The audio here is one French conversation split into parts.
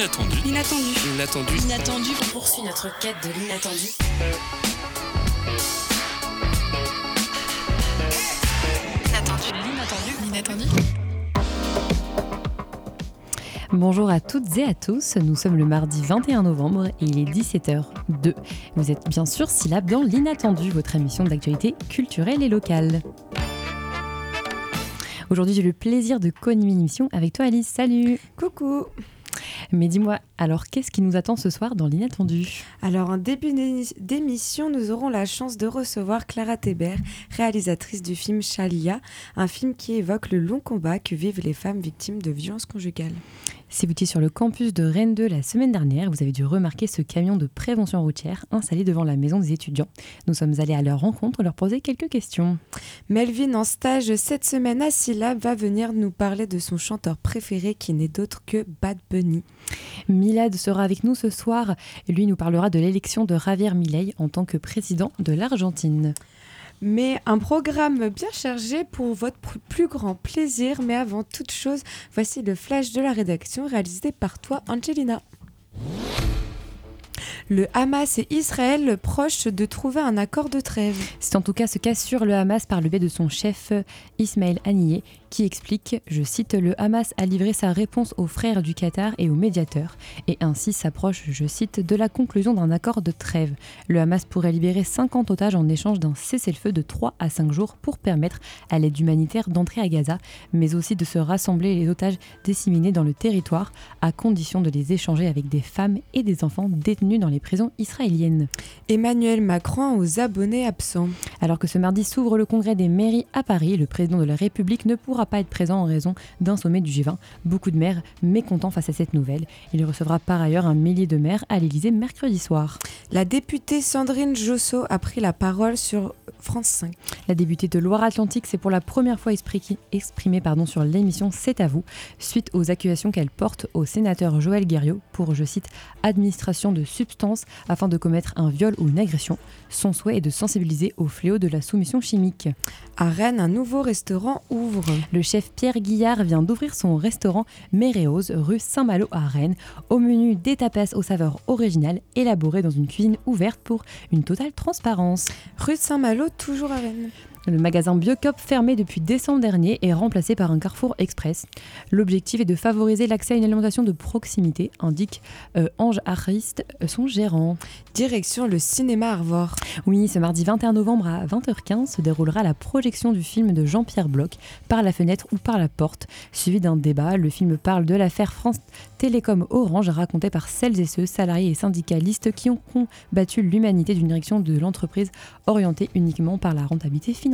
L'inattendu. L'inattendu. L'inattendu. L'inattendu. On poursuit notre quête de l'inattendu. L'inattendu. L'inattendu. Bonjour à toutes et à tous, nous sommes le mardi 21 novembre et il est 17h02. Vous êtes bien sûr Syllab dans l'inattendu, votre émission d'actualité culturelle et locale. Aujourd'hui, j'ai le plaisir de co-animer une émission avec toi Alice. Salut Coucou Mais dis-moi, alors qu'est-ce qui nous attend ce soir dans l'inattendu? Alors en début d'émission, nous aurons la chance de recevoir Clara Teber, réalisatrice du film Chalia, un film qui évoque le long combat que vivent les femmes victimes de violences conjugales. Si vous étiez sur le campus de Rennes 2 la semaine dernière, vous avez dû remarquer ce camion de prévention routière installé devant la maison des étudiants. Nous sommes allés à leur rencontre leur poser quelques questions. Melvin, en stage cette semaine à Syllab, va venir nous parler de son chanteur préféré qui n'est d'autre que Bad Bunny. Milad sera avec nous ce soir. Lui nous parlera de l'élection de Javier Milei en tant que président de l'Argentine. Mais un programme bien chargé pour votre plus grand plaisir. Mais avant toute chose, voici le flash de la rédaction réalisé par toi, Angelina. Le Hamas et Israël proches de trouver un accord de trêve. C'est en tout cas ce qu'assure le Hamas par le biais de son chef euh, Ismaël Haniyeh qui explique, je cite, le Hamas a livré sa réponse aux frères du Qatar et aux médiateurs et ainsi s'approche, je cite, de la conclusion d'un accord de trêve. Le Hamas pourrait libérer 50 otages en échange d'un cessez-le-feu de 3 à 5 jours pour permettre à l'aide humanitaire d'entrer à Gaza, mais aussi de se rassembler les otages disséminés dans le territoire à condition de les échanger avec des femmes et des enfants détenus dans les prisons israéliennes. Emmanuel Macron aux abonnés absents. Alors que ce mardi s'ouvre le congrès des mairies à Paris, le président de la République ne pourra pas être présent en raison d'un sommet du G20. Beaucoup de maires mécontents face à cette nouvelle. Il recevra par ailleurs un millier de maires à l'Élysée mercredi soir. La députée Sandrine Josso a pris la parole sur France 5. La députée de Loire-Atlantique s'est pour la première fois expri- exprimée pardon, sur l'émission C'est à vous, suite aux accusations qu'elle porte au sénateur Joël Guerriot pour, je cite, administration de substances afin de commettre un viol ou une agression. Son souhait est de sensibiliser au fléau de la soumission chimique. À Rennes, un nouveau restaurant ouvre. Le chef Pierre Guillard vient d'ouvrir son restaurant Méréose, rue Saint-Malo à Rennes. Au menu, des tapas aux saveurs originales, élaborés dans une cuisine ouverte pour une totale transparence. Rue Saint-Malo, toujours à Rennes. Le magasin Biocop, fermé depuis décembre dernier, est remplacé par un Carrefour Express. L'objectif est de favoriser l'accès à une alimentation de proximité, indique euh, Ange Ariste, euh, son gérant. Direction le cinéma Arvor. Oui, ce mardi 21 novembre à 20h15 se déroulera la projection du film de Jean-Pierre Bloch, Par la fenêtre ou par la porte, suivi d'un débat. Le film parle de l'affaire France Télécom Orange, racontée par celles et ceux, salariés et syndicalistes, qui ont combattu l'humanité d'une direction de l'entreprise orientée uniquement par la rentabilité financière.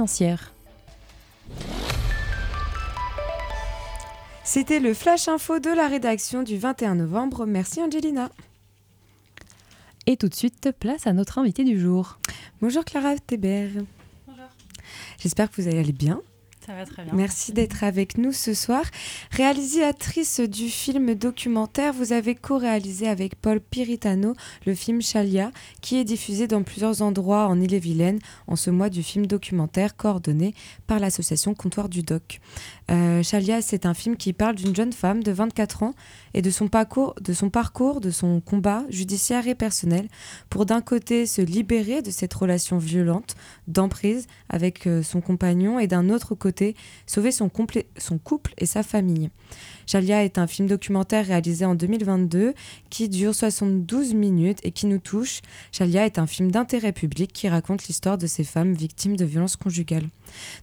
C'était le flash info de la rédaction du 21 novembre. Merci Angelina. Et tout de suite, place à notre invité du jour. Bonjour Clara Teber. Bonjour. J'espère que vous allez bien. Merci d'être avec nous ce soir. Réalisatrice du film documentaire, vous avez co-réalisé avec Paul Piritano le film Chalia, qui est diffusé dans plusieurs endroits en Ille-et-Vilaine en ce mois du film documentaire coordonné par l'association Comptoir du Doc. Euh, Chalia, c'est un film qui parle d'une jeune femme de 24 ans et de son parcours, de son combat judiciaire et personnel pour d'un côté se libérer de cette relation violente d'emprise avec euh, son compagnon et d'un autre côté sauver son, son couple et sa famille. Chalia est un film documentaire réalisé en 2022 qui dure 72 minutes et qui nous touche. Chalia est un film d'intérêt public qui raconte l'histoire de ces femmes victimes de violences conjugales.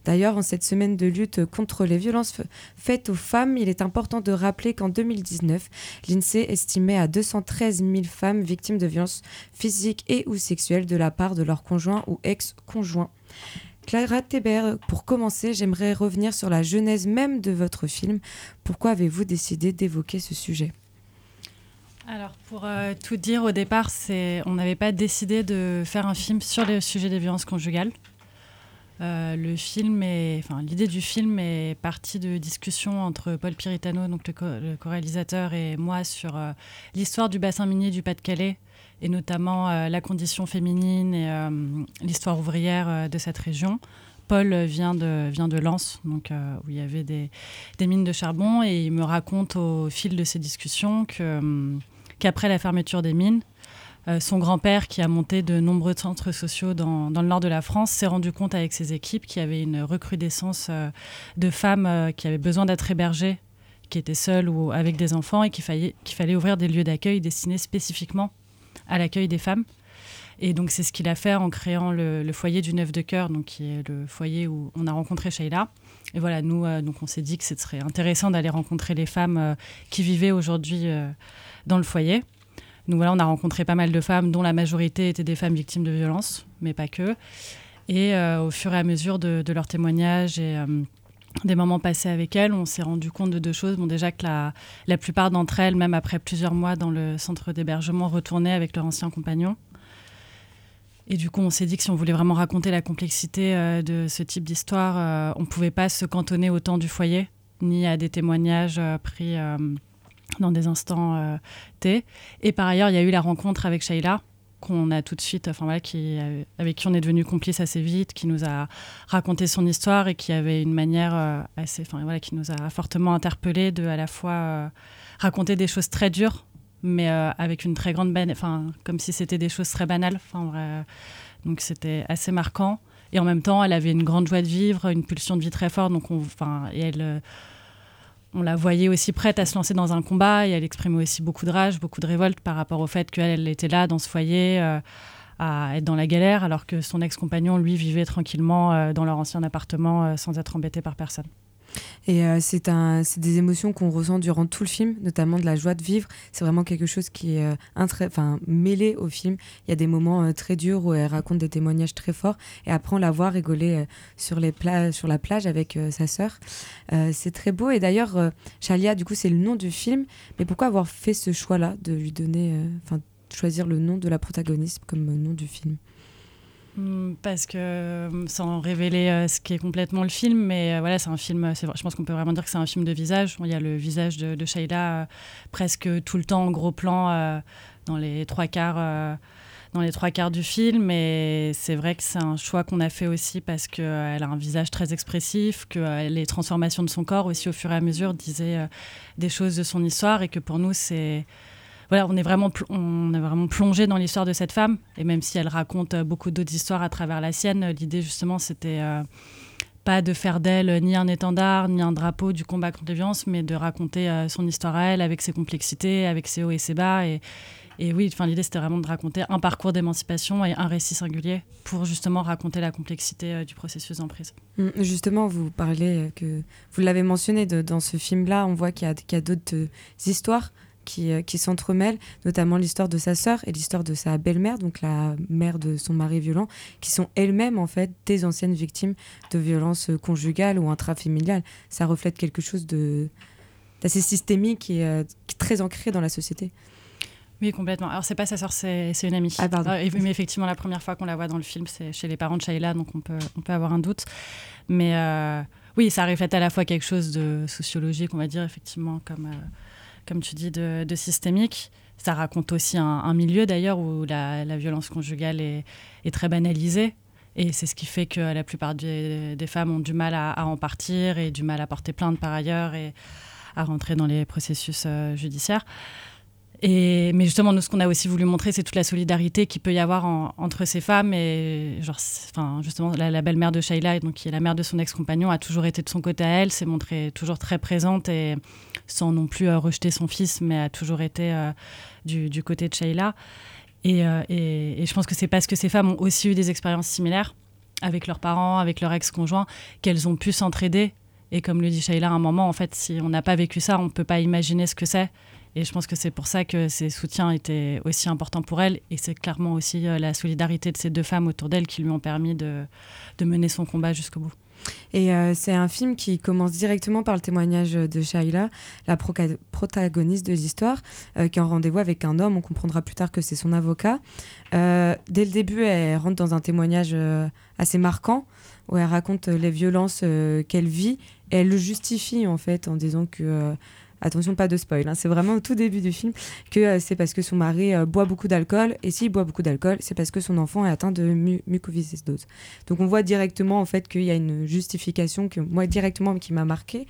D'ailleurs, en cette semaine de lutte contre les violences f- faites aux femmes, il est important de rappeler qu'en 2019, l'INSEE estimait à 213 000 femmes victimes de violences physiques et ou sexuelles de la part de leur conjoint ou ex-conjoint. Clara Teber, pour commencer, j'aimerais revenir sur la genèse même de votre film. Pourquoi avez-vous décidé d'évoquer ce sujet? Alors, pour euh, tout dire, au départ, on n'avait pas décidé de faire un film sur le sujet des violences conjugales. Euh, le film est, enfin, l'idée du film est partie de discussions entre Paul Piritano, donc le, co- le co-réalisateur, et moi sur euh, l'histoire du bassin minier du Pas-de-Calais et notamment euh, la condition féminine et l'histoire ouvrière de cette région. Paul vient de, vient de Lens, donc, où il y avait des, mines de charbon, et il me raconte au fil de ces discussions qu'après la fermeture des mines, euh, son grand-père, qui a monté de nombreux centres sociaux dans, le nord de la France, s'est rendu compte avec ses équipes qu'il y avait une recrudescence euh, de femmes euh, qui avaient besoin d'être hébergées, qui étaient seules ou avec des enfants, et qu'il fallait, ouvrir des lieux d'accueil destinés spécifiquement à l'accueil des femmes. Et donc c'est ce qu'il a fait en créant le, foyer du Neuf de Cœur, donc qui est le foyer où on a rencontré Sheila. Et voilà, nous, donc on s'est dit que ce serait intéressant d'aller rencontrer les femmes qui vivaient aujourd'hui dans le foyer. Donc voilà, on a rencontré pas mal de femmes, dont la majorité étaient des femmes victimes de violences, mais pas que. Et euh, au fur et à mesure de, leurs témoignages et euh, des moments passés avec elles, on s'est rendu compte de deux choses. Bon, déjà que la, plupart d'entre elles, même après plusieurs mois dans le centre d'hébergement, retournaient avec leur ancien compagnon. Et du coup, on s'est dit que si on voulait vraiment raconter la complexité euh, de ce type d'histoire, on ne pouvait pas se cantonner au temps du foyer, ni à des témoignages pris dans des instants euh, T. Et par ailleurs, il y a eu la rencontre avec Sheila, qu'on a tout de suite, enfin voilà, qui, euh, avec qui on est devenu complice assez vite, qui nous a raconté son histoire et qui avait une manière euh, assez, enfin voilà, qui nous a fortement interpellés de à la fois raconter des choses très dures, mais avec une très grande, enfin comme si c'était des choses très banales. Enfin donc c'était assez marquant. Et en même temps, elle avait une grande joie de vivre, une pulsion de vie très forte. Donc on, enfin, et elle, on la voyait aussi prête à se lancer dans un combat et elle exprimait aussi beaucoup de rage, beaucoup de révolte par rapport au fait qu'elle elle était là dans ce foyer euh, à être dans la galère alors que son ex-compagnon lui vivait tranquillement euh, dans leur ancien appartement euh, sans être embêté par personne. Et euh, c'est des émotions qu'on ressent durant tout le film, notamment de la joie de vivre. C'est vraiment quelque chose qui est euh, mêlé au film. Il y a des moments euh, très durs où elle raconte des témoignages très forts, et après on la voit rigoler sur, les sur la plage avec sa sœur. C'est très beau. Et d'ailleurs, Chalia, du coup, c'est le nom du film. Mais pourquoi avoir fait ce choix-là de lui donner, enfin, choisir le nom de la protagoniste comme nom du film? Parce que, euh, sans révéler euh, ce qui est complètement le film, mais euh, voilà, c'est un film, je pense qu'on peut vraiment dire que c'est un film de visage. Il y a le visage de, de euh, presque tout le temps en gros plan dans les trois quarts. dans les trois quarts du film, et c'est vrai que c'est un choix qu'on a fait aussi parce qu'elle a un visage très expressif, que les transformations de son corps aussi au fur et à mesure disaient des choses de son histoire, et que pour nous c'est voilà, on est vraiment, on vraiment plongé dans l'histoire de cette femme. Et même si elle raconte euh, beaucoup d'autres histoires à travers la sienne, euh, l'idée justement, c'était euh, pas de faire d'elle ni un étendard, ni un drapeau du combat contre les violences, mais de raconter son histoire à elle, avec ses complexités, avec ses hauts et ses bas. Et, oui, enfin, l'idée, c'était vraiment de raconter un parcours d'émancipation et un récit singulier pour justement raconter la complexité du processus d'emprise. Mm, Justement, vous parlez que vous l'avez mentionné dans ce film-là, on voit qu'il y a, d'autres histoires qui, euh, qui s'entremêlent, notamment l'histoire de sa sœur et l'histoire de sa belle-mère, donc la mère de son mari violent, qui sont elles-mêmes en fait des anciennes victimes de violences conjugales ou intrafamiliales. Ça reflète quelque chose de d'assez systémique et euh, très ancré dans la société. Oui, complètement. Alors, c'est pas sa sœur, c'est une amie. Ah, pardon. Euh, mais effectivement, la première fois qu'on la voit dans le film, c'est chez les parents de Shayla, donc on peut, on peut avoir un doute. Mais euh, oui, ça reflète à la fois quelque chose de sociologique, on va dire, effectivement, comme, euh, comme tu dis, de, systémique. Ça raconte aussi un, milieu, d'ailleurs, où la, violence conjugale est, très banalisée. Et c'est ce qui fait que la plupart des, femmes ont du mal à, en partir et du mal à porter plainte par ailleurs et à rentrer dans les processus euh, judiciaires. Mais justement, nous, ce qu'on a aussi voulu montrer, c'est toute la solidarité qu'il peut y avoir en- entre ces femmes. Et genre, enfin, justement, la, la belle-mère de Shayla, donc, qui est la mère de son ex-compagnon, a toujours été de son côté à elle, s'est montrée toujours très présente et sans non plus euh, rejeter son fils, mais a toujours été euh, du, côté de Shayla. Et, euh, et- je pense que c'est parce que ces femmes ont aussi eu des expériences similaires avec leurs parents, avec leur ex-conjoint, qu'elles ont pu s'entraider. Et comme le dit Shayla à un moment, en fait, si on n'a pas vécu ça, on ne peut pas imaginer ce que c'est. Et je pense que c'est pour ça que ces soutiens étaient aussi importants pour elle. Et c'est clairement aussi la solidarité de ces deux femmes autour d'elle qui lui ont permis de mener son combat jusqu'au bout. Et euh, c'est un film qui commence directement par le témoignage de Shaila, la protagoniste de l'histoire, euh, qui est en rendez-vous avec un homme. On comprendra plus tard que c'est son avocat. Euh, dès le début, elle rentre dans un témoignage assez marquant où elle raconte les violences qu'elle vit et elle le justifie en fait en disant que attention pas de spoil, hein, c'est vraiment au tout début du film que euh, c'est parce que son mari euh, boit beaucoup d'alcool et s'il boit beaucoup d'alcool, c'est parce que son enfant est atteint de mu mucoviscidose. Donc on voit directement en fait qu'il y a une justification que moi directement qui m'a marqué.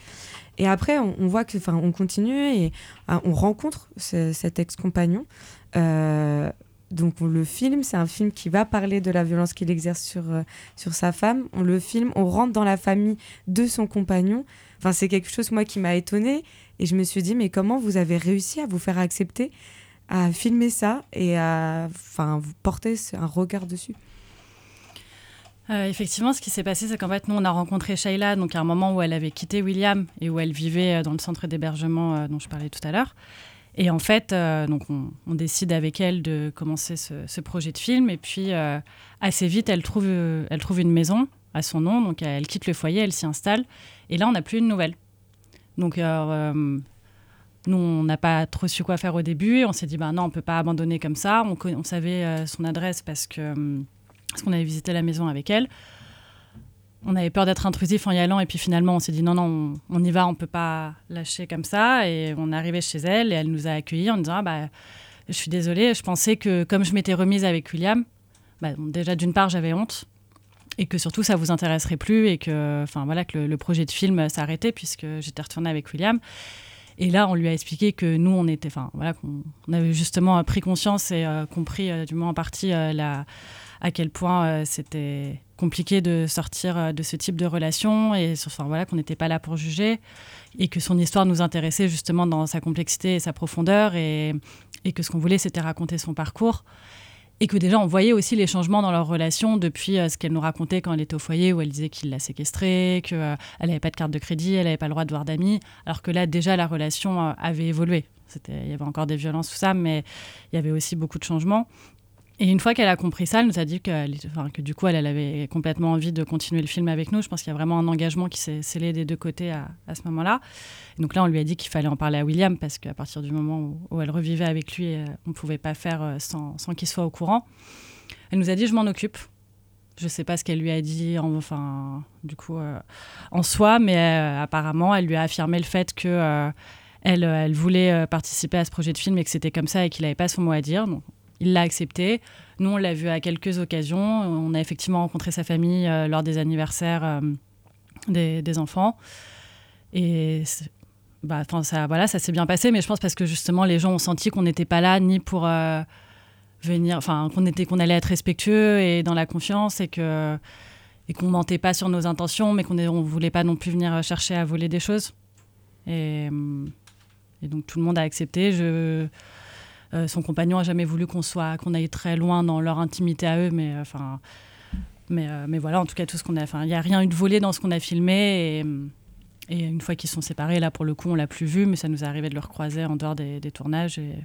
Et après on, voit que, enfin, on continue et on rencontre cet ex-compagnon. donc on le filme, c'est un film qui va parler de la violence qu'il exerce sur, sur sa femme. On le filme, on rentre dans la famille de son compagnon. Enfin, c'est quelque chose, moi, qui m'a étonnée. Et je me suis dit, mais comment vous avez réussi à vous faire accepter à filmer ça et à enfin, porter un regard dessus? Euh, effectivement, ce qui s'est passé, c'est qu'en fait, nous, on a rencontré Shayla, donc à un moment où elle avait quitté William et où elle vivait euh, dans le centre d'hébergement euh, dont je parlais tout à l'heure. Et en fait, donc on, décide avec elle de commencer ce, projet de film. Et puis, assez vite, elle trouve, elle trouve une maison à son nom. Donc elle quitte le foyer, elle s'y installe. Et là, on n'a plus de nouvelles. Donc euh, nous, on n'a pas trop su quoi faire au début. On s'est dit, bah non, on peut pas abandonner comme ça. On, savait euh, son adresse parce que parce qu'on avait visité la maison avec elle. On avait peur d'être intrusif en y allant et puis finalement on s'est dit non non on, y va on peut pas lâcher comme ça et on est arrivé chez elle et elle nous a accueillis en disant ah, bah je suis désolée je pensais que comme je m'étais remise avec William bah, déjà d'une part j'avais honte et que surtout ça vous intéresserait plus et que, enfin voilà, que le, projet de film s'arrêtait puisque j'étais retournée avec William. Et là, on lui a expliqué que nous, on était, enfin voilà, qu'on avait justement pris conscience et euh, compris euh, du moins en partie euh, à quel point c'était compliqué de sortir de ce type de relation et enfin voilà qu'on n'était pas là pour juger et que son histoire nous intéressait justement dans sa complexité et sa profondeur et que ce qu'on voulait c'était raconter son parcours et que déjà on voyait aussi les changements dans leur relation depuis euh, ce qu'elle nous racontait quand elle était au foyer où elle disait qu'il l'a séquestrée, qu'elle euh, n'avait pas de carte de crédit, elle n'avait pas le droit de voir d'amis, alors que là déjà la relation euh, avait évolué. Il y avait encore des violences, tout ça, mais il y avait aussi beaucoup de changements. Et une fois qu'elle a compris ça, elle nous a dit que, du coup, elle, avait complètement envie de continuer le film avec nous. Je pense qu'il y a vraiment un engagement qui s'est scellé des deux côtés à, ce moment-là. Donc là, on lui a dit qu'il fallait en parler à William parce qu'à partir du moment où, elle revivait avec lui, euh, on ne pouvait pas faire euh, sans, qu'il soit au courant. Elle nous a dit, je m'en occupe. Je ne sais pas ce qu'elle lui a dit, enfin, du coup, euh, en soi, mais apparemment, elle lui a affirmé le fait que elle, elle, voulait participer à ce projet de film et que c'était comme ça et qu'il n'avait pas son mot à dire. Il l'a accepté. Nous, on l'a vu à quelques occasions. On a effectivement rencontré sa famille euh, lors des anniversaires euh, des, enfants. Et bah, ça, voilà, ça s'est bien passé, mais je pense parce que justement, les gens ont senti qu'on n'était pas là ni pour euh, venir, enfin, qu'on qu'on allait être respectueux et dans la confiance et que et qu'on mentait pas sur nos intentions, mais qu'on ne voulait pas non plus venir chercher à voler des choses. Et, et donc tout le monde a accepté. Je euh, son compagnon a jamais voulu qu'on soit, qu'on aille très loin dans leur intimité à eux, mais euh, enfin, mais, euh, mais voilà, en tout cas, tout ce qu'on a, il n'y a rien eu de volé dans ce qu'on a filmé et, et une fois qu'ils sont séparés, là pour le coup, on l'a plus vu, mais ça nous est arrivé de le recroiser en dehors des, tournages et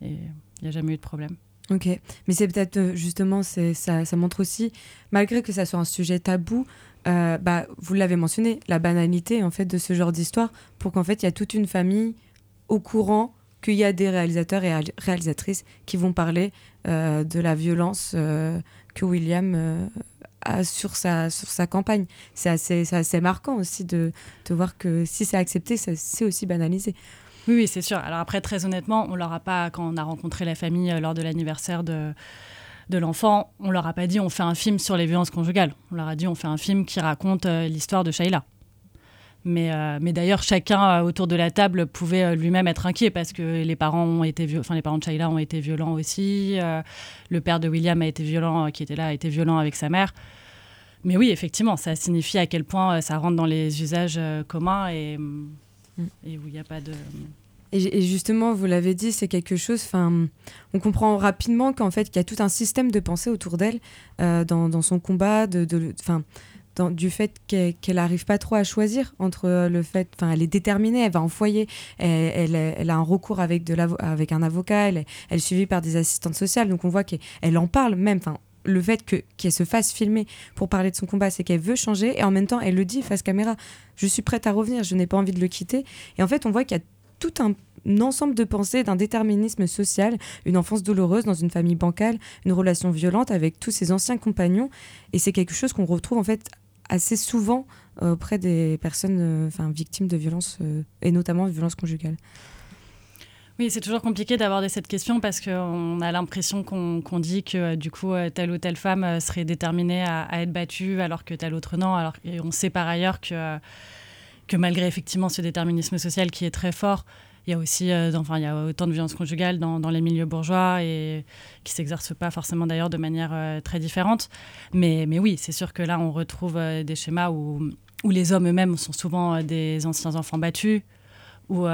il n'y a jamais eu de problème. Ok, mais c'est peut-être justement, ça, ça montre aussi, malgré que ça soit un sujet tabou, bah, vous l'avez mentionné, la banalité en fait de ce genre d'histoire, pour qu'en fait il y a toute une famille au courant qu'il y a des réalisateurs et réalisatrices qui vont parler euh, de la violence euh, que William euh, a sur sa, sur sa campagne. C'est assez, assez marquant aussi de, de voir que si c'est accepté, c'est aussi banalisé. Oui, oui c'est sûr. Alors après, très honnêtement, on leur a pas, quand on a rencontré la famille lors de l'anniversaire de, de l'enfant, on leur a pas dit on fait un film sur les violences conjugales. On leur a dit on fait un film qui raconte l'histoire de Shayla. Mais, euh, mais d'ailleurs, chacun euh, autour de la table pouvait euh, lui-même être inquiet parce que les parents ont été, enfin les parents de Shayla ont été violents aussi. le père de William a été violent, qui était là, a été violent avec sa mère. Mais oui, effectivement, ça signifie à quel point ça rentre dans les usages communs et, mm. et où il n'y a pas de. Et, justement, vous l'avez dit, c'est quelque chose. Enfin, on comprend rapidement qu'en fait, qu'il y a tout un système de pensée autour d'elle dans, dans, son combat. De, de, du fait qu'elle n'arrive pas trop à choisir entre euh, le fait, enfin, elle est déterminée, elle va en foyer, elle, elle, a un recours avec, de avec un avocat, elle, elle est suivie par des assistantes sociales, donc on voit qu'elle en parle même, enfin, le fait qu'elle se fasse filmer pour parler de son combat, c'est qu'elle veut changer et en même temps, elle le dit face caméra. Je suis prête à revenir, je n'ai pas envie de le quitter. Et en fait, on voit qu'il y a tout un, ensemble de pensées d'un déterminisme social, une enfance douloureuse dans une famille bancale, une relation violente avec tous ses anciens compagnons. Et c'est quelque chose qu'on retrouve en fait assez souvent auprès des personnes enfin victimes de violences, et notamment de violences conjugales. Oui, c'est toujours compliqué d'aborder cette question parce qu'on a l'impression qu'on dit que du coup, telle ou telle femme serait déterminée à, être battue alors que telle autre non. Alors, et on sait par ailleurs que, que malgré effectivement ce déterminisme social qui est très fort, il y a aussi enfin, il y a autant de violences conjugales dans, les milieux bourgeois et qui s'exercent pas forcément d'ailleurs de manière très différente. Mais, mais oui, c'est sûr que là, on retrouve des schémas où, où les hommes eux-mêmes sont souvent des anciens enfants battus, où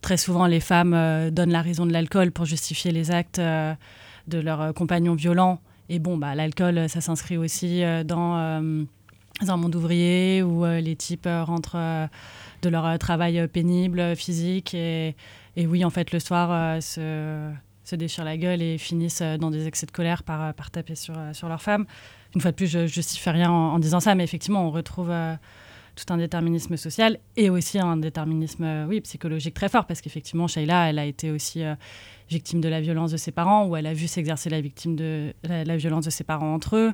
très souvent les femmes euh, donnent la raison de l'alcool pour justifier les actes euh, de leurs euh, compagnons violents. Et bon, bah, l'alcool, ça s'inscrit aussi dans un monde ouvrier où les types rentrent de leur travail pénible, physique. Et, et, oui, en fait, le soir, se, se, déchirent la gueule et finissent dans des excès de colère par, par taper sur, sur leurs femmes. Une fois de plus, je ne justifie rien en, disant ça, mais effectivement, on retrouve tout un déterminisme social et aussi un déterminisme euh, oui, psychologique très fort, parce qu'effectivement, Sheila, elle a été aussi euh, victime de la violence de ses parents, ou elle a vu s'exercer la, victime de, la, violence de ses parents entre eux.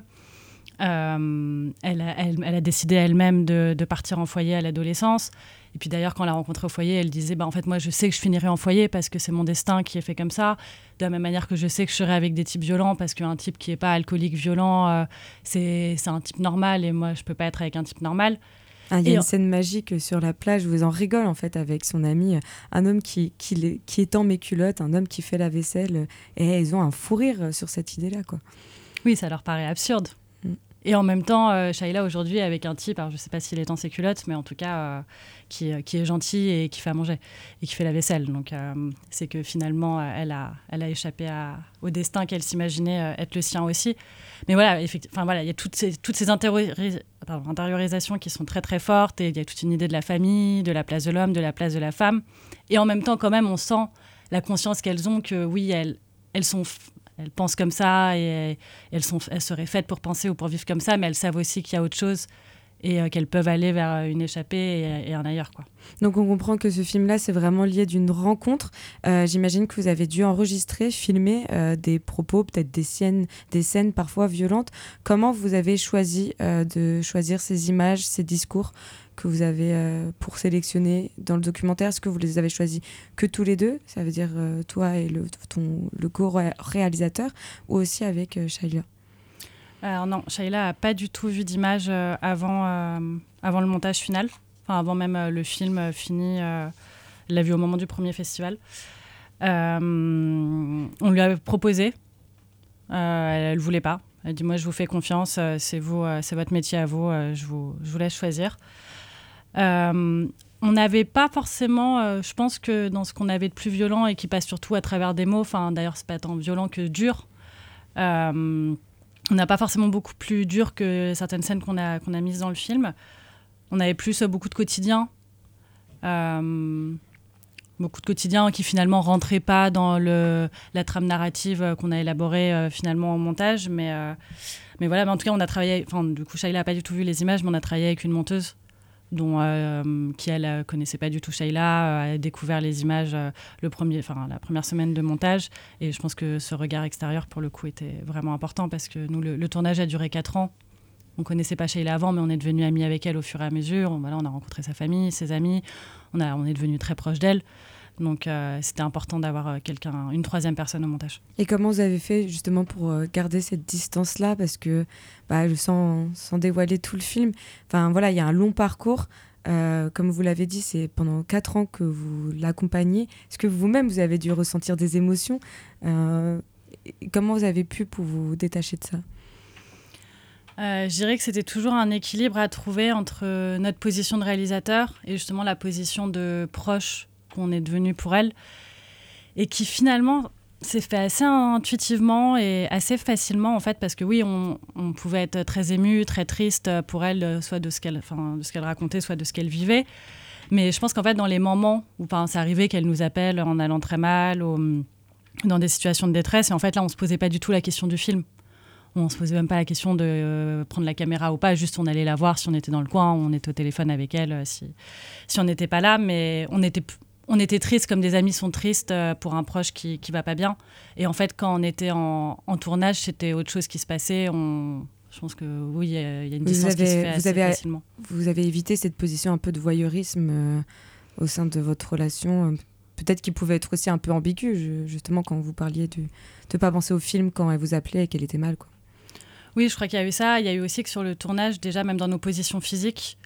Euh, elle, a, elle, a décidé elle-même de, de, partir en foyer à l'adolescence. Et puis d'ailleurs, quand on l'a rencontrée au foyer, elle disait bah, En fait, moi, je sais que je finirai en foyer parce que c'est mon destin qui est fait comme ça. De la même manière que je sais que je serai avec des types violents parce qu'un type qui n'est pas alcoolique, violent, c'est c'est un type normal et moi, je ne peux pas être avec un type normal. Ah, il y a une scène magique sur la plage, vous en rigole en fait avec son ami, un homme qui, qui, qui étend mes culottes, un homme qui fait la vaisselle, et ils ont un fou rire sur cette idée-là. quoi. Oui, ça leur paraît absurde. Et en même temps, euh, Shaila aujourd'hui avec un type, alors je sais pas s'il est en ses culottes, mais en tout cas euh, qui, euh, qui, est gentil et qui fait à manger et qui fait la vaisselle. Donc c'est que finalement, elle a, elle a échappé au destin qu'elle s'imaginait être le sien aussi. Mais voilà, effectivement, voilà, il y a toutes ces, toutes ces intériorisations qui sont très très fortes et il y a toute une idée de la famille, de la place de l'homme, de la place de la femme. Et en même temps, quand même, on sent la conscience qu'elles ont que oui, elles, elles sont elles pensent comme ça et elles, sont, elles seraient faites pour penser ou pour vivre comme ça, mais elles savent aussi qu'il y a autre chose et euh, qu'elles peuvent aller vers euh, une échappée et, un ailleurs. Donc on comprend que ce film-là, c'est vraiment lié d'une rencontre. Euh, j'imagine que vous avez dû enregistrer, filmer des propos, peut-être des des scènes parfois violentes. Comment vous avez choisi de choisir ces images, ces discours que vous avez pour sélectionner dans le documentaire Est-ce que vous les avez choisis que tous les deux? Ça veut dire toi et le, le co-réalisateur ou aussi avec Shaila? Alors non, Shaila n'a pas du tout vu d'image euh, avant, euh, avant le montage final, enfin avant même euh, le film fini. elle l'a vu au moment du premier festival. on lui a proposé, elle ne voulait pas. Elle dit moi je vous fais confiance, c'est votre métier à vous, je vous, je vous laisse choisir. On n'avait pas forcément, je pense que dans ce qu'on avait de plus violent et qui passe surtout à travers des mots, enfin d'ailleurs c'est pas tant violent que dur on n'a pas forcément beaucoup plus dur que certaines scènes qu'on a, a mises dans le film. On avait plus euh, beaucoup de quotidien. Euh, beaucoup de quotidien qui finalement rentraient pas dans la trame narrative euh, qu'on a élaborée finalement au montage. Mais, mais voilà, mais en tout cas, on a travaillé. Du coup, Shaila n'a pas du tout vu les images, mais on a travaillé avec une monteuse dont, euh, qui elle euh, connaissait pas du tout Sheila, euh, a découvert les images le premier, enfin la première semaine de montage, et je pense que ce regard extérieur pour le coup était vraiment important parce que nous le, tournage a duré quatre ans. On connaissait pas Sheila avant, mais on est devenu amis avec elle au fur et à mesure. On, voilà, on a rencontré sa famille, ses amis, on, a, on est devenu très proche d'elle. Donc euh, c'était important d'avoir euh, quelqu'un, une troisième personne au montage. Et comment vous avez fait justement pour euh, garder cette distance-là? Parce que, bah, sans, sans, dévoiler tout le film, enfin voilà, il y a un long parcours. comme vous l'avez dit, c'est pendant quatre ans que vous l'accompagnez. Est-ce que vous-même, vous avez dû ressentir des émotions? Comment vous avez pu pour vous détacher de ça? Je dirais que c'était toujours un équilibre à trouver entre notre position de réalisateur et justement la position de proche qu'on est devenu pour elle, et qui finalement s'est fait assez intuitivement et assez facilement en fait parce que oui on, pouvait être très ému très triste pour elle soit de ce qu'elle enfin de ce qu'elle racontait soit de ce qu'elle vivait. Mais je pense qu'en fait dans les moments où enfin, c'est arrivé qu'elle nous appelle en allant très mal ou dans des situations de détresse et en fait là on se posait pas du tout la question du film. On se posait même pas la question de euh, prendre la caméra ou pas, juste on allait la voir si on était dans le coin, on était au téléphone avec elle euh, si, si on n'était pas là, mais on était on était triste comme des amis sont tristes euh, pour un proche qui qui va pas bien. Et en fait, quand on était en, tournage, c'était autre chose qui se passait. On, Je pense que oui, il y, a une distance qui se fait assez facilement. Vous avez évité cette position un peu de voyeurisme au sein de votre relation peut-être qu'il pouvait être aussi un peu ambigu, justement, quand vous parliez de ne pas penser au film quand elle vous appelait et qu'elle était mal. Quoi. Oui, je crois qu'il y a eu ça. Il y a eu aussi que sur le tournage, déjà, même dans nos positions physiques,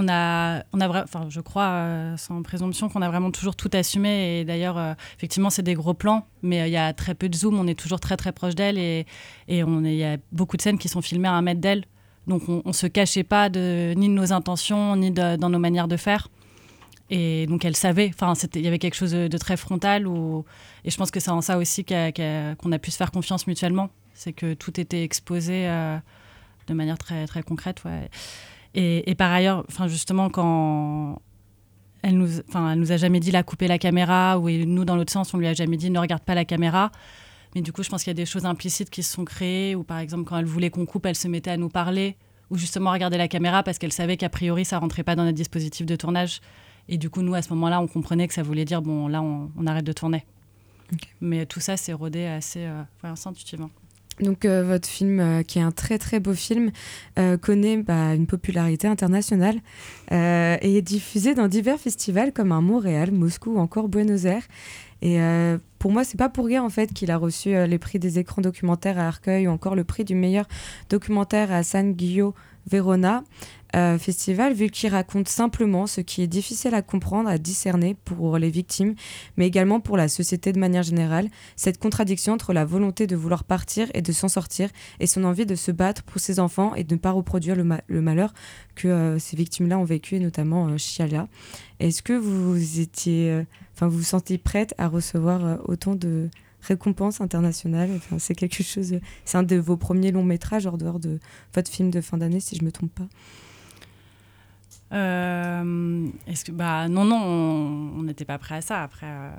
on a, on a enfin, je crois, euh, sans présomption, qu'on a vraiment toujours tout assumé. Et d'ailleurs, euh, effectivement, c'est des gros plans, mais euh, il y a très peu de zoom. On est toujours très, très proche d'elle. Et, et il y a beaucoup de scènes qui sont filmées à un mètre d'elle. Donc, on ne se cachait pas de, ni de nos intentions, ni dans nos manières de faire. Et donc elle savait, enfin il y avait quelque chose de, très frontal et je pense que c'est en ça aussi qu'on a, pu se faire confiance mutuellement, c'est que tout était exposé de manière très très concrète, ouais. Et, par ailleurs, enfin justement quand elle nous, enfin elle nous a jamais dit la couper la caméra ou nous dans l'autre sens on lui a jamais dit ne regarde pas la caméra. Mais du coup, je pense qu'il y a des choses implicites qui se sont créées, ou par exemple, quand elle voulait qu'on coupe, elle se mettait à nous parler, ou justement regarder la caméra parce qu'elle savait qu'a priori, ça rentrait pas dans notre dispositif de tournage. Et du coup, nous, à ce moment-là, on comprenait que ça voulait dire, bon, là, on, arrête de tourner. Mais tout ça s'est rodé assez euh, intuitivement. Donc euh, votre film, euh, qui est un très très beau film, euh, connaît bah, une popularité internationale et est diffusé dans divers festivals comme à Montréal, Moscou ou encore Buenos Aires. Et pour moi, c'est pas pour rien en fait qu'il a reçu les prix des écrans documentaires à Arcueil ou encore le prix du meilleur documentaire à San Guillo Verona. Euh, festival, vu qu'il raconte simplement ce qui est difficile à comprendre, à discerner pour les victimes, mais également pour la société de manière générale, cette contradiction entre la volonté de vouloir partir et de s'en sortir, et son envie de se battre pour ses enfants et de ne pas reproduire le, malheur que euh, ces victimes-là ont vécu, et notamment euh, Est-ce que vous étiez, enfin, vous vous sentiez prête à recevoir autant de récompenses internationales enfin, C'est quelque chose. C'est un de vos premiers longs métrages hors dehors de votre film de fin d'année, si je me trompe pas. Euh, est-ce que bah non non on n'était pas prêt à ça après euh,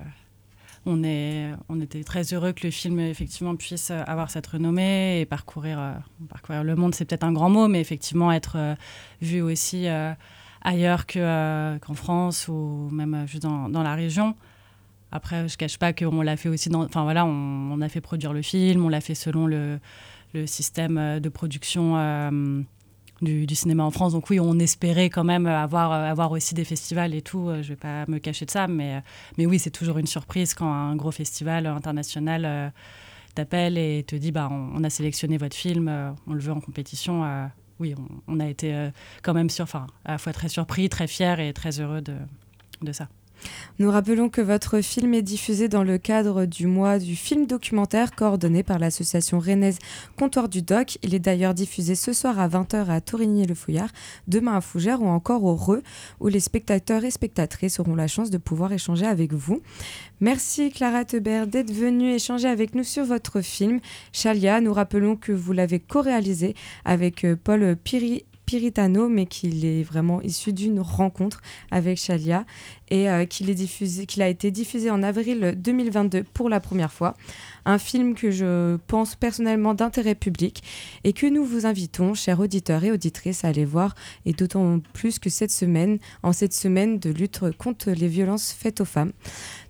on est on était très heureux que le film effectivement puisse avoir cette renommée et parcourir euh, parcourir le monde c'est peut-être un grand mot mais effectivement être vu aussi ailleurs que qu'en France ou même juste dans, dans, la région après je cache pas qu'on l'a fait aussi enfin voilà on, on, a fait produire le film on l'a fait selon le, système de production du, cinéma en France. Donc oui, on espérait quand même avoir, euh, avoir aussi des festivals et tout. Euh, je vais pas me cacher de ça, mais, euh, mais oui, c'est toujours une surprise quand un gros festival international t'appelle et te dit bah, on, a sélectionné votre film, on le veut en compétition. oui, on, a été quand même sur, à la fois très surpris, très fiers et très heureux de, de ça. Nous rappelons que votre film est diffusé dans le cadre du mois du film documentaire coordonné par l'association rennaise Comptoir du Doc. Il est d'ailleurs diffusé ce soir à 20h à Torigny-le-Fouillard, demain à Fougères ou encore au Reux, où les spectateurs et spectatrices auront la chance de pouvoir échanger avec vous. Merci Clara Teber d'être venue échanger avec nous sur votre film. Chalia, nous rappelons que vous l'avez co-réalisé avec euh, Paul Piri Piritano, mais qu'il est vraiment issu d'une rencontre avec Chalia et euh, qu'il a été diffusé en avril 2022 pour la première fois. Un film que je pense personnellement d'intérêt public et que nous vous invitons, chers auditeurs et auditrices, à aller voir, et d'autant plus que cette semaine, en cette semaine de lutte contre les violences faites aux femmes.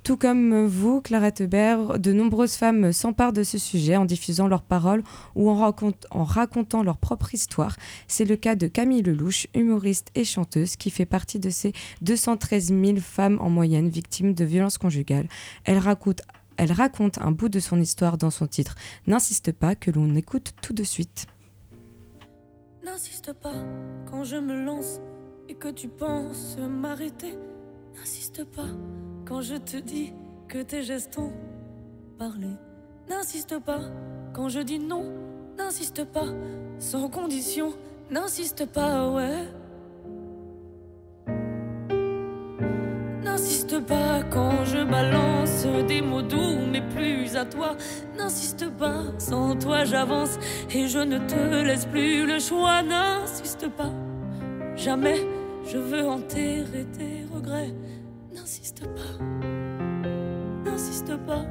Tout comme vous, Clarette Hubert, de nombreuses femmes s'emparent de ce sujet en diffusant leurs paroles ou en, en racontant leur propre histoire. C'est le cas de Camille Lelouch, humoriste et chanteuse, qui fait partie de ces 213 000 femmes en moyenne victimes de violences conjugales. Elle raconte, elle raconte un bout de son histoire dans son titre. N'insiste pas que l'on écoute tout de suite. N'insiste pas quand je me lance et que tu penses m'arrêter. N'insiste pas quand je te dis que tes gestes ont parlé. N'insiste pas quand je dis non. N'insiste pas sans condition. N'insiste pas, ouais. À toi. N'insiste pas, sans toi j'avance et je ne te laisse plus le choix. N'insiste pas, jamais je veux enterrer tes regrets. N'insiste pas, n'insiste pas,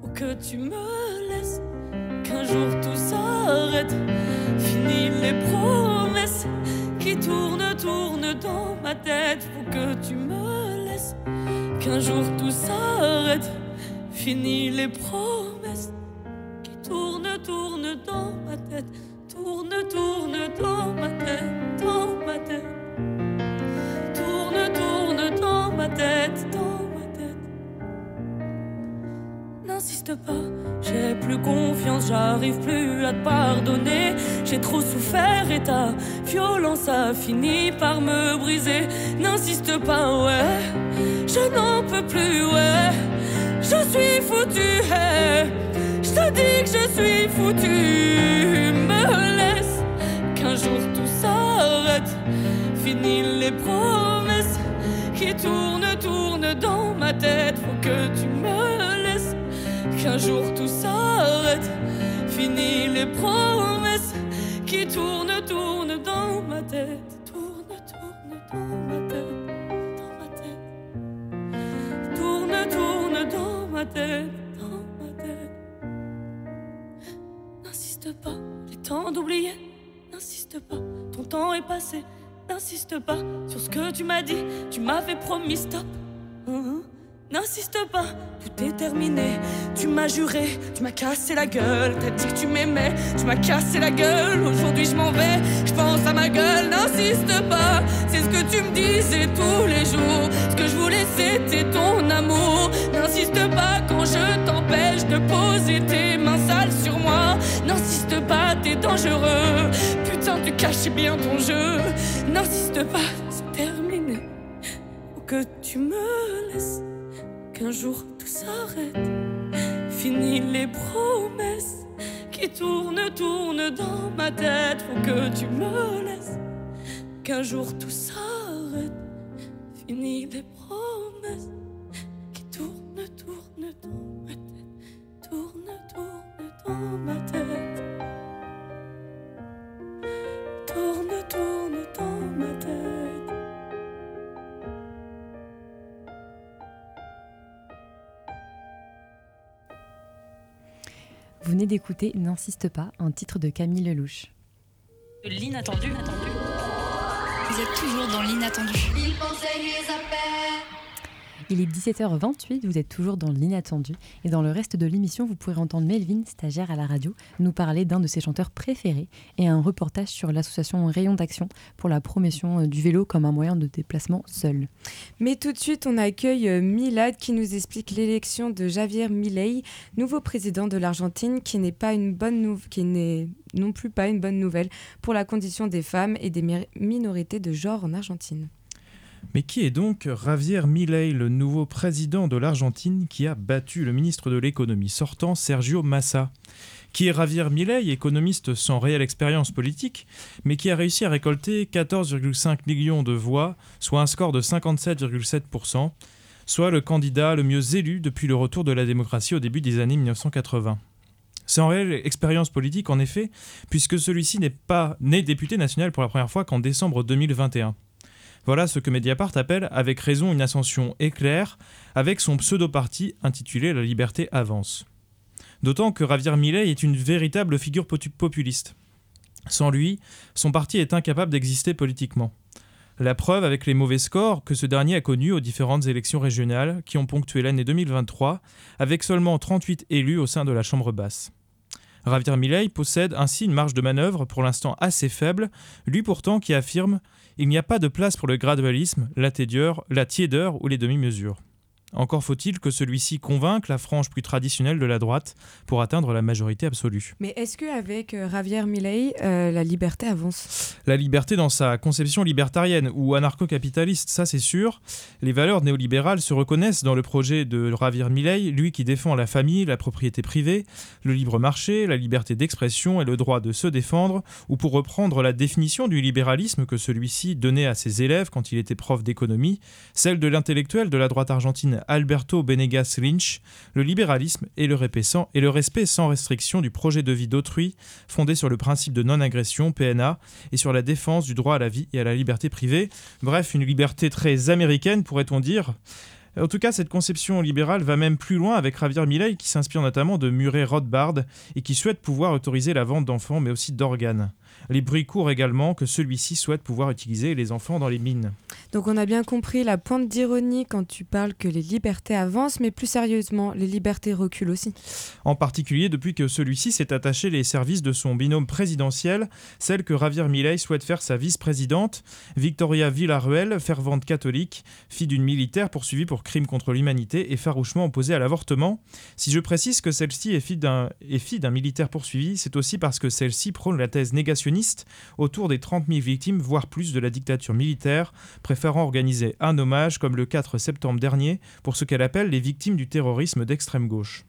faut que tu me laisses. Qu'un jour tout s'arrête, fini les promesses qui tournent, tournent dans ma tête. Faut que tu me laisses. Qu'un jour tout s'arrête, fini les promesses qui tournent, tournent dans ma tête. tourne, tourne dans ma tête, dans ma tête. Tourne, tourne dans ma tête, dans ma tête. N'insiste pas, j'ai plus confiance, j'arrive plus à te pardonner. J'ai trop souffert et ta violence a fini par me briser. N'insiste pas, ouais, foutu, hey. je te dis que je suis foutu. Me laisse qu'un jour tout s'arrête. Fini les promesses qui tournent, tournent dans ma tête. Faut que tu me laisses qu'un jour tout s'arrête. Fini les promesses qui tournent, tournent dans ma tête. Tourne, tourne dans ma tête, ma tête, ma tête. N'insiste pas, j'ai temps d'oublier. N'insiste pas, ton temps est passé. N'insiste pas sur ce que tu m'as dit. Tu m'avais promis stop. Hein? N'insiste pas, tout est terminé. Tu m'as juré, tu m'as cassé la gueule. T'as dit que tu m'aimais, tu m'as cassé la gueule. Aujourd'hui je m'en vais, je pense à ma gueule. N'insiste pas, c'est ce que tu me disais tous les jours. Ce que je voulais c'était ton amour. N'insiste pas quand je t'empêche de poser tes mains sales sur moi. N'insiste pas, t'es dangereux. Putain, tu cachais bien ton jeu. N'insiste pas, c'est terminé. Faut que tu me laisses qu'un jour tout s'arrête. Fini les promesses qui tournent, tournent dans ma tête. Faut que tu me laisses qu'un jour tout s'arrête. Fini les promesses d'écouter N'insiste pas, un titre de Camille Lelouch. L'inattendu. Vous êtes toujours dans l'inattendu. Il est 17h28, vous êtes toujours dans l'inattendu. Et dans le reste de l'émission, vous pourrez entendre Melvin, stagiaire à la radio, nous parler d'un de ses chanteurs préférés et un reportage sur l'association Rayon d'Action pour la promotion euh, du vélo comme un moyen de déplacement seul. Mais tout de suite, on accueille euh, Milad qui nous explique l'élection de Javier Milei, nouveau président de l'Argentine, qui n'est pas une bonne qui n'est non plus pas une bonne nouvelle pour la condition des femmes et des mi- minorités de genre en Argentine. Mais qui est donc Javier Milei, le nouveau président de l'Argentine qui a battu le ministre de l'économie sortant Sergio Massa? Qui est Javier Milei, économiste sans réelle expérience politique, mais qui a réussi à récolter 14,5 millions de voix, soit un score de 57,7%, soit le candidat le mieux élu depuis le retour de la démocratie au début des années 1980. Sans réelle expérience politique, en effet, puisque celui-ci n'est pas né député national pour la première fois qu'en décembre 2021. Voilà ce que Mediapart appelle avec raison une ascension éclair avec son pseudo-parti intitulé La liberté avance. D'autant que Javier Milei est une véritable figure populiste. Sans lui, son parti est incapable d'exister politiquement. La preuve avec les mauvais scores que ce dernier a connus aux différentes élections régionales qui ont ponctué l'année 2023 avec seulement 38 élus au sein de la Chambre basse. Javier Milei possède ainsi une marge de manœuvre pour l'instant assez faible, lui pourtant qui affirme il n'y a pas de place pour le gradualisme, la tiédeur, la tiédeur ou les demi-mesures. Encore faut-il que celui-ci convainque la frange plus traditionnelle de la droite pour atteindre la majorité absolue. Mais est-ce qu'avec euh, Javier Milei, euh, la liberté avance? La liberté dans sa conception libertarienne ou anarcho-capitaliste, ça c'est sûr. Les valeurs néolibérales se reconnaissent dans le projet de Javier Milei, lui qui défend la famille, la propriété privée, le libre marché, la liberté d'expression et le droit de se défendre, ou pour reprendre la définition du libéralisme que celui-ci donnait à ses élèves quand il était prof d'économie, celle de l'intellectuel de la droite argentine Alberto Benegas Lynch, le libéralisme et le, et le respect sans restriction du projet de vie d'autrui fondé sur le principe de non-agression, PNA, et sur la défense du droit à la vie et à la liberté privée. Bref, une liberté très américaine, pourrait-on dire. En tout cas, cette conception libérale va même plus loin avec Javier Milei qui s'inspire notamment de Murray Rothbard et qui souhaite pouvoir autoriser la vente d'enfants mais aussi d'organes. Les bruits courent également que celui-ci souhaite pouvoir utiliser les enfants dans les mines. Donc on a bien compris la pointe d'ironie quand tu parles que les libertés avancent, mais plus sérieusement, les libertés reculent aussi. En particulier depuis que celui-ci s'est attaché les services de son binôme présidentiel, celle que Javier Milei souhaite faire sa vice-présidente, Victoria Villarruel, fervente catholique, fille d'une militaire poursuivie pour crimes contre l'humanité et farouchement opposée à l'avortement. Si je précise que celle-ci est fille d'un militaire poursuivi, c'est aussi parce que celle-ci prône la thèse négationniste autour des 30 000 victimes, voire plus de la dictature militaire, préférant organiser un hommage comme le 4 septembre dernier pour ce qu'elle appelle les victimes du terrorisme d'extrême gauche.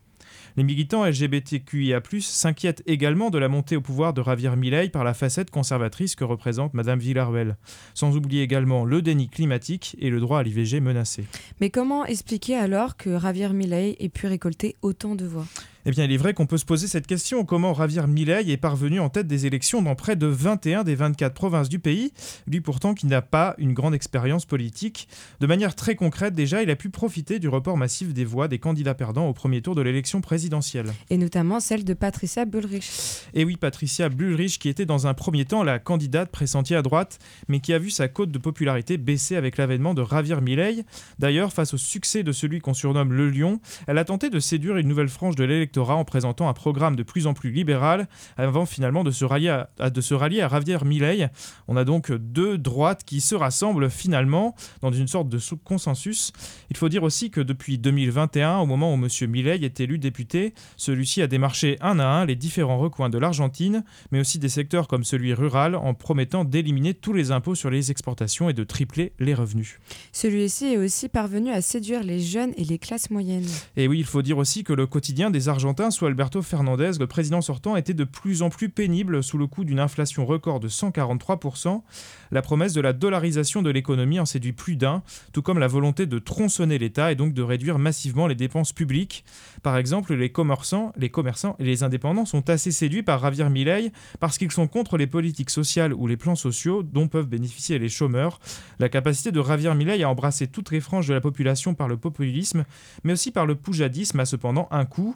Les militants LGBTQIA+, s'inquiètent également de la montée au pouvoir de Javier Milei par la facette conservatrice que représente Madame Villarruel, sans oublier également le déni climatique et le droit à l'IVG menacé. Mais comment expliquer alors que Javier Milei ait pu récolter autant de voix? Eh bien, il est vrai qu'on peut se poser cette question comment Javier Milei est parvenu en tête des élections dans près de 21 des 24 provinces du pays, lui pourtant qui n'a pas une grande expérience politique. De manière très concrète, déjà, il a pu profiter du report massif des voix des candidats perdants au premier tour de l'élection présidentielle. Et notamment celle de Patricia Bullrich. Et oui, Patricia Bullrich, qui était dans un premier temps la candidate pressentie à droite, mais qui a vu sa cote de popularité baisser avec l'avènement de Javier Milei. D'ailleurs, face au succès de celui qu'on surnomme le Lion, elle a tenté de séduire une nouvelle frange de l'élection en présentant un programme de plus en plus libéral avant finalement de se rallier à, de se rallier à Javier Milei. On a donc deux droites qui se rassemblent finalement dans une sorte de consensus. Il faut dire aussi que depuis 2021, au moment où M. Milei est élu député, celui-ci a démarché un à un les différents recoins de l'Argentine, mais aussi des secteurs comme celui rural, en promettant d'éliminer tous les impôts sur les exportations et de tripler les revenus. Celui-ci est aussi parvenu à séduire les jeunes et les classes moyennes. Et oui, il faut dire aussi que le quotidien des Argentins Argentin, sous Alberto Fernandez, le président sortant était de plus en plus pénible sous le coup d'une inflation record de 143%. La promesse de la dollarisation de l'économie en séduit plus d'un, tout comme la volonté de tronçonner l'État et donc de réduire massivement les dépenses publiques. Par exemple, les commerçants, les commerçants et les indépendants sont assez séduits par Javier Milei parce qu'ils sont contre les politiques sociales ou les plans sociaux dont peuvent bénéficier les chômeurs. La capacité de Javier Milei à embrasser toutes les franges de la population par le populisme, mais aussi par le poujadisme a cependant un coût.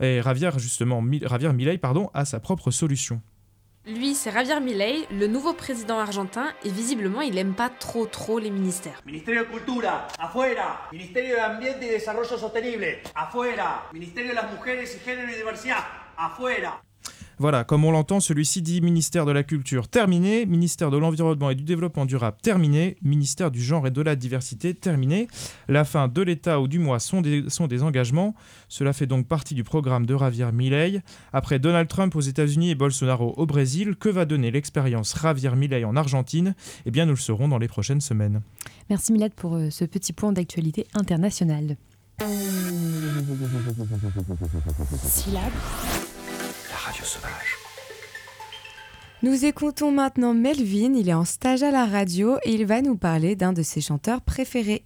Et Javier, justement, Javier Milei pardon, a sa propre solution. Lui, c'est Javier Milei, le nouveau président argentin, et visiblement, il aime pas trop trop les ministères. Ministerio de Cultura, afuera. Ministerio de Ambiente y Desarrollo Sostenible, afuera. Ministerio de las Mujeres y Género y Diversidad, afuera. Voilà, comme on l'entend, celui-ci dit ministère de la Culture terminé, ministère de l'Environnement et du Développement durable terminé, ministère du Genre et de la Diversité terminé. La fin de l'État ou du mois sont des, sont des engagements. Cela fait donc partie du programme de Javier Milei. Après Donald Trump aux États-Unis et Bolsonaro au Brésil, que va donner l'expérience Javier Milei en Argentine? Eh bien, nous le saurons dans les prochaines semaines. Merci Milad pour euh, ce petit point d'actualité internationale. Syllabe radio sauvage. Nous écoutons maintenant Melvin, il est en stage à la radio et il va nous parler d'un de ses chanteurs préférés.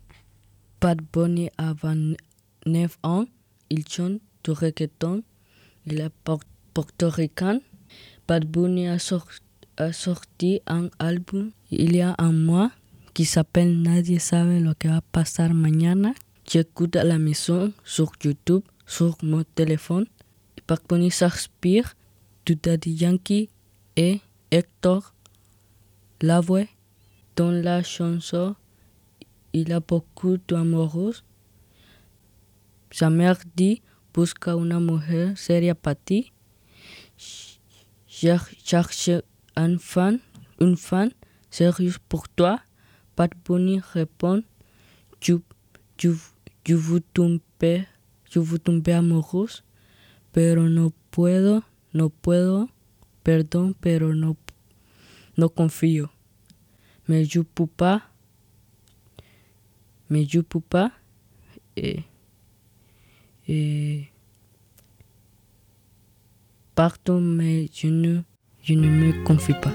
Bad Bunny a 29 ans, il chante du reggaeton, il est portoricain. Bad Bunny a, a, sorti un album il y a un mois qui s'appelle Nadie sabe lo que va pasar mañana. J'écoute à la maison sur YouTube, sur mon téléphone. Bad Bunny s'inspire du Daddy Yankee et Hector Lavoe. Dans la chanson, il a beaucoup d'amoureux. Sa mère dit Busca una mujer seria para ti. Cherche un fan, une fan sérieux pour toi. Bad Bunny répond Je, je, je vous tomber, je vous tomber amoureuse pero no puedo, no puedo, perdón, pero no, no confío. Me yupupa, me yupupa, eh, eh, parto, mais je ne, me confie pas.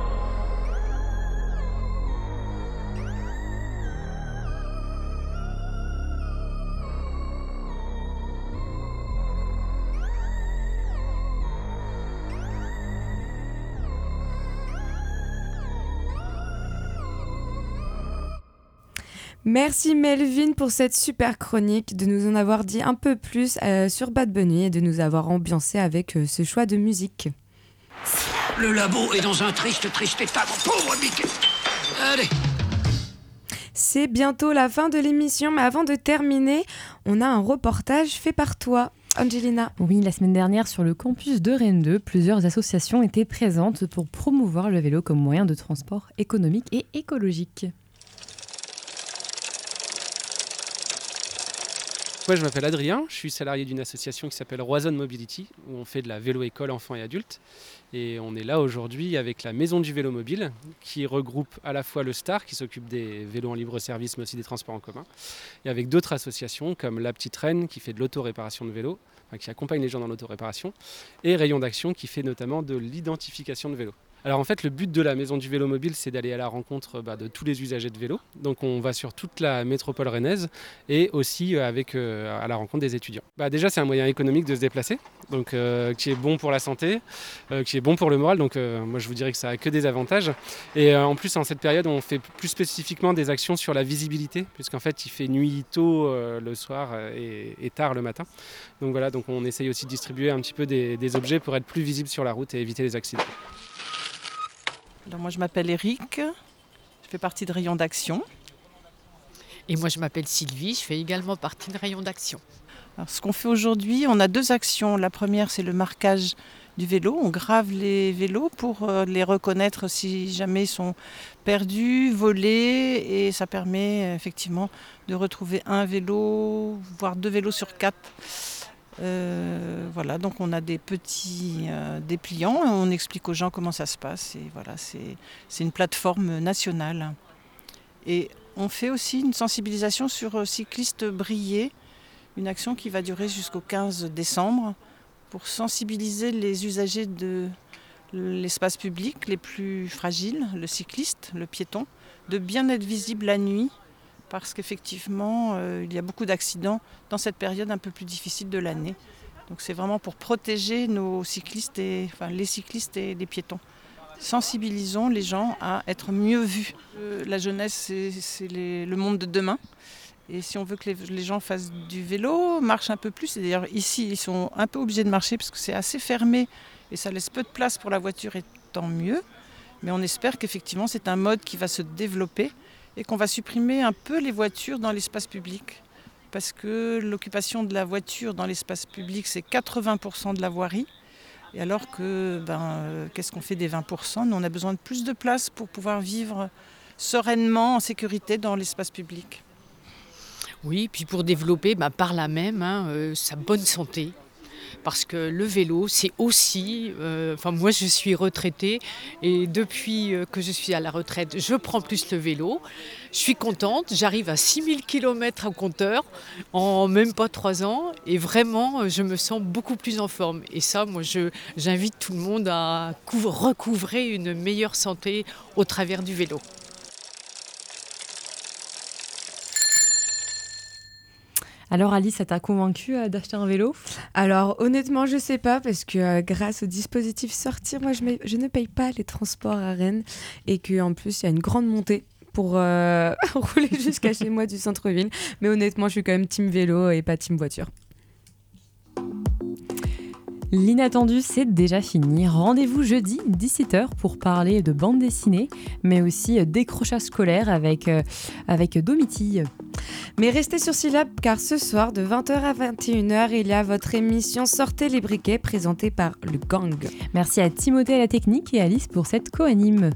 Merci Melvin pour cette super chronique, de nous en avoir dit un peu plus euh, sur Bad Bunny et de nous avoir ambiancé avec euh, ce choix de musique. Le labo est dans un triste, triste état, mon pauvre Mickey. Allez, C'est bientôt la fin de l'émission, mais avant de terminer, on a un reportage fait par toi, Angelina. Oui, la semaine dernière, sur le campus de Rennes 2, plusieurs associations étaient présentes pour promouvoir le vélo comme moyen de transport économique et écologique. Moi, je m'appelle Adrien, je suis salarié d'une association qui s'appelle Roison Mobility, où on fait de la vélo-école enfants et adultes. Et on est là aujourd'hui avec la Maison du Vélo Mobile, qui regroupe à la fois le Star, qui s'occupe des vélos en libre service, mais aussi des transports en commun, et avec d'autres associations comme La Petite Reine, qui fait de l'auto-réparation de vélos, qui accompagne les gens dans l'auto-réparation, et Rayon d'Action, qui fait notamment de l'identification de vélos. Alors en fait, le but de la Maison du Vélo Mobile, c'est d'aller à la rencontre bah, de tous les usagers de vélo. Donc on va sur toute la métropole rennaise et aussi euh, avec, euh, à la rencontre des étudiants. Bah, déjà, c'est un moyen économique de se déplacer, donc euh, qui est bon pour la santé, qui est bon pour le moral. Donc moi, je vous dirais que ça a que des avantages. Et en plus, en cette période, on fait plus spécifiquement des actions sur la visibilité, puisqu'en fait, il fait nuit tôt le soir et, et tard le matin. Donc voilà, donc on essaye aussi de distribuer un petit peu des, des objets pour être plus visible sur la route et éviter les accidents. Alors moi je m'appelle Eric, je fais partie de Rayon d'Action. Et moi, je m'appelle Sylvie, je fais également partie de Rayon d'Action. Alors, ce qu'on fait aujourd'hui, on a deux actions. La première, c'est le marquage du vélo. On grave les vélos pour euh, les reconnaître si jamais ils sont perdus, volés. Et ça permet effectivement de retrouver un vélo, voire deux vélos sur quatre. Euh, voilà, donc on a des petits euh, dépliants, on explique aux gens comment ça se passe. Et voilà, c'est une plateforme nationale. Et on fait aussi une sensibilisation sur cyclistes brillés, une action qui va durer jusqu'au 15 décembre pour sensibiliser les usagers de l'espace public les plus fragiles, le cycliste, le piéton, de bien être visible la nuit parce qu'effectivement, euh, il y a beaucoup d'accidents dans cette période un peu plus difficile de l'année. Donc c'est vraiment pour protéger nos cyclistes, et, les cyclistes et les piétons. Sensibilisons les gens à être mieux vus. Euh, la jeunesse, c'est le monde de demain. Et si on veut que les, gens fassent du vélo, marchent un peu plus, et d'ailleurs ici ils sont un peu obligés de marcher parce que c'est assez fermé et ça laisse peu de place pour la voiture et tant mieux. Mais on espère qu'effectivement c'est un mode qui va se développer et qu'on va supprimer un peu les voitures dans l'espace public. Parce que l'occupation de la voiture dans l'espace public, c'est 80% de la voirie. Et alors que, ben, euh, qu'est-ce qu'on fait des 20% Nous, on a besoin de plus de place pour pouvoir vivre sereinement, en sécurité dans l'espace public. Oui, puis pour développer ben, par là même hein, euh, sa bonne santé, parce que le vélo, c'est aussi, euh, enfin moi je suis retraitée et depuis euh, que je suis à la retraite, je prends plus le vélo. Je suis contente, j'arrive à 6000 km à compteur en même pas trois ans et vraiment je me sens beaucoup plus en forme. Et ça, moi j'invite tout le monde à recouvrer une meilleure santé au travers du vélo. Alors Alice, ça t'a convaincu euh, d'acheter un vélo? Alors honnêtement, je sais pas parce que euh, grâce au dispositif sortir, moi je, ne paye pas les transports à Rennes et qu'en plus il y a une grande montée pour euh, rouler jusqu'à chez moi du centre-ville. Mais honnêtement, je suis quand même team vélo et pas team voiture. L'inattendu, c'est déjà fini. Rendez-vous jeudi 17h pour parler de bande dessinée, mais aussi décrochage scolaire avec, euh, avec Domitille. Mais restez sur Syllab car ce soir de 20h à 21h, il y a votre émission Sortez les briquets présentée par le gang. Merci à Timothée à la technique et Alice pour cette co-anime.